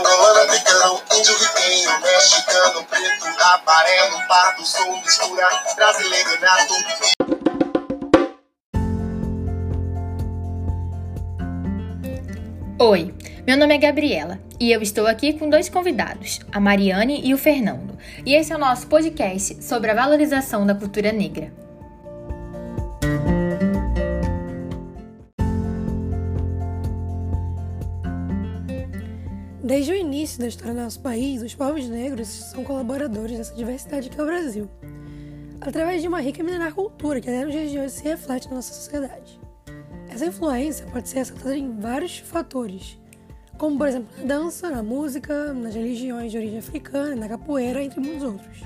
angolano, africano, índio, mexicano, preto, amarelo, pardo, mistura, brasileiro nato. Oi, meu nome é Gabriela e eu estou aqui com dois convidados, a Mariane e o Fernando. E esse é o nosso podcast sobre a valorização da cultura negra. Desde o início da história do nosso país, os povos negros são colaboradores dessa diversidade que é o Brasil, através de uma rica e milenar cultura que até nos dias de hoje se reflete na nossa sociedade. Essa influência pode ser assentada em vários fatores, como por exemplo na dança, na música, nas religiões de origem africana, na capoeira, entre muitos outros.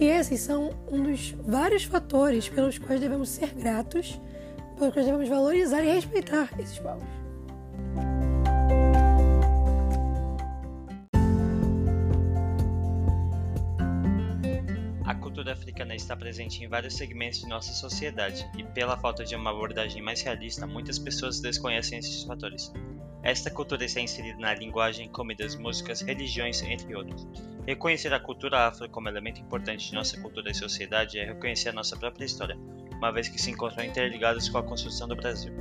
E esses são um dos vários fatores pelos quais devemos ser gratos, pelos quais devemos valorizar e respeitar esses povos. Africana está presente em vários segmentos de nossa sociedade e, pela falta de uma abordagem mais realista, muitas pessoas desconhecem esses fatores. Esta cultura está inserida na linguagem, comidas, músicas, religiões, entre outros. Reconhecer a cultura afro como elemento importante de nossa cultura e sociedade é reconhecer a nossa própria história, uma vez que se encontram interligados com a construção do Brasil.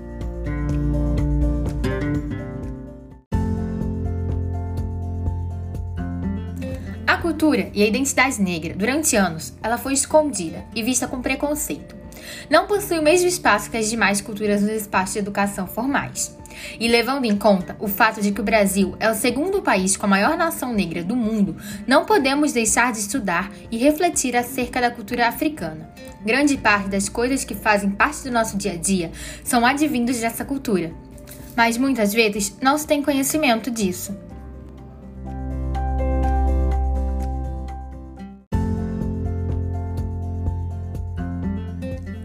Cultura e a identidade negra, durante anos, ela foi escondida e vista com preconceito. Não possui o mesmo espaço que as demais culturas nos espaços de educação formais. E levando em conta o fato de que o Brasil é o segundo país com a maior nação negra do mundo, não podemos deixar de estudar e refletir acerca da cultura africana. Grande parte das coisas que fazem parte do nosso dia a dia são advindos dessa cultura. Mas muitas vezes não se tem conhecimento disso.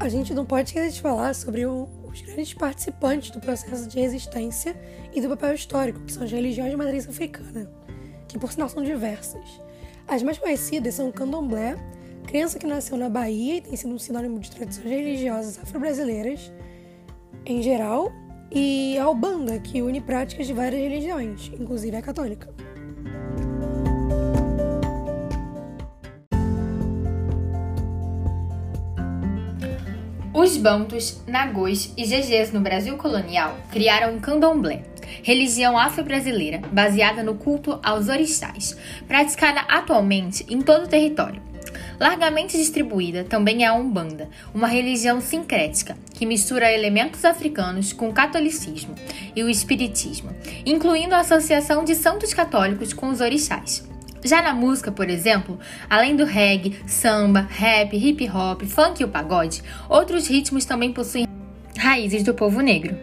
A gente não pode esquecer de falar sobre o, os grandes participantes do processo de resistência e do papel histórico, que são as religiões de matriz africana, que por sinal são diversas. As mais conhecidas são o candomblé, crença que nasceu na Bahia e tem sido um sinônimo de tradições religiosas afro-brasileiras em geral, e a Ubanda, que une práticas de várias religiões, inclusive a católica. Os bantus, nagôs e gegês no Brasil colonial criaram o candomblé, religião afro-brasileira baseada no culto aos orixás, praticada atualmente em todo o território. Largamente distribuída também é a Umbanda, uma religião sincrética que mistura elementos africanos com o catolicismo e o espiritismo, incluindo a associação de santos católicos com os orixás. Já na música, por exemplo, além do reggae, samba, rap, hip hop, funk e o pagode, outros ritmos também possuem raízes do povo negro,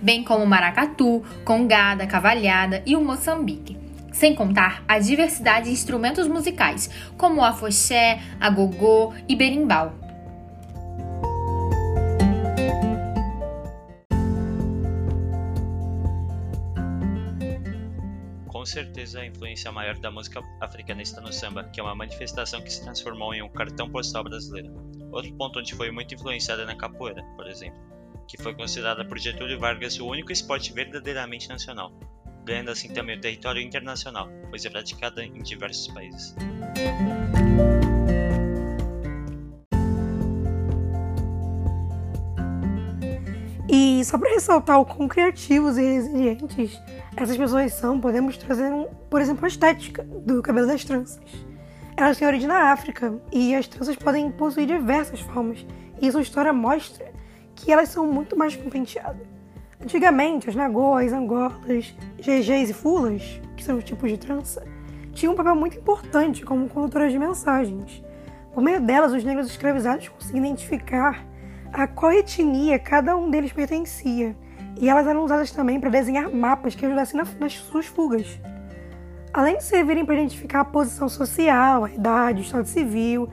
bem como o maracatu, congada, cavalhada e o moçambique. Sem contar a diversidade de instrumentos musicais, como o afoxé, agogô e berimbau. Certeza, a influência maior da música africana está no samba, que é uma manifestação que se transformou em um cartão postal brasileiro. Outro ponto onde foi muito influenciada é na capoeira, por exemplo, que foi considerada por Getúlio Vargas o único esporte verdadeiramente nacional, ganhando assim também o território internacional, pois é praticada em diversos países. E só para ressaltar o quão criativos e resilientes essas pessoas são, podemos trazer, um, por exemplo, a estética do cabelo das tranças. Elas têm origem na África e as tranças podem possuir diversas formas, e sua história mostra que elas são muito mais que penteado. Antigamente, as nagôs, angolas, GGs e fulas, que são os tipos de trança, tinham um papel muito importante como condutoras de mensagens. Por meio delas, os negros escravizados conseguiam identificar a qual etnia cada um deles pertencia, e elas eram usadas também para desenhar mapas que ajudassem nas suas fugas. Além de servirem para identificar a posição social, a idade, o estado civil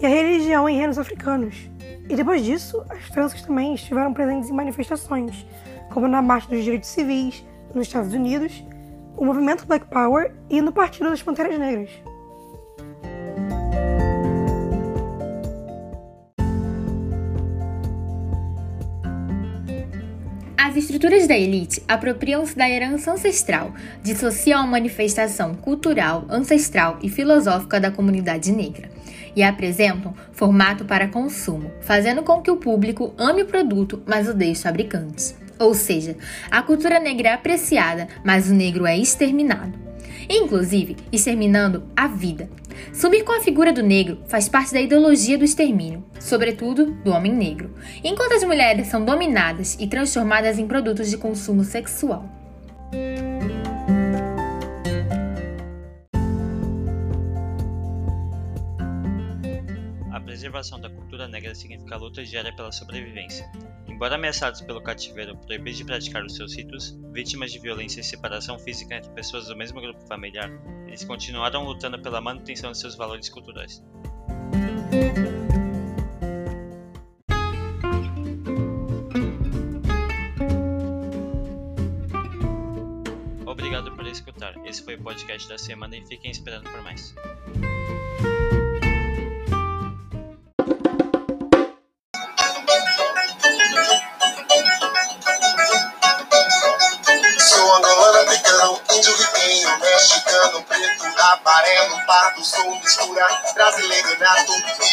e a religião em reinos africanos. E depois disso, as tranças também estiveram presentes em manifestações, como na Marcha dos Direitos Civis, nos Estados Unidos, o movimento Black Power e no Partido das Panteras Negras. As estruturas da elite apropriam-se da herança ancestral, dissociam a manifestação cultural, ancestral e filosófica da comunidade negra e apresentam formato para consumo, fazendo com que o público ame o produto, mas odeie os fabricantes. Ou seja, a cultura negra é apreciada, mas o negro é exterminado. Inclusive, exterminando a vida. Sumir com a figura do negro faz parte da ideologia do extermínio, sobretudo do homem negro, enquanto as mulheres são dominadas e transformadas em produtos de consumo sexual. A preservação da cultura negra significa a luta diária pela sobrevivência. Embora ameaçados pelo cativeiro, proibidos de praticar os seus ritos, vítimas de violência e separação física entre pessoas do mesmo grupo familiar, eles continuaram lutando pela manutenção de seus valores culturais. Obrigado por escutar. Esse foi o podcast da semana e fiquem esperando por mais. Índio, ribeirinho, mexicano, preto, amarelo, pardo, sou mistura, brasileiro nato.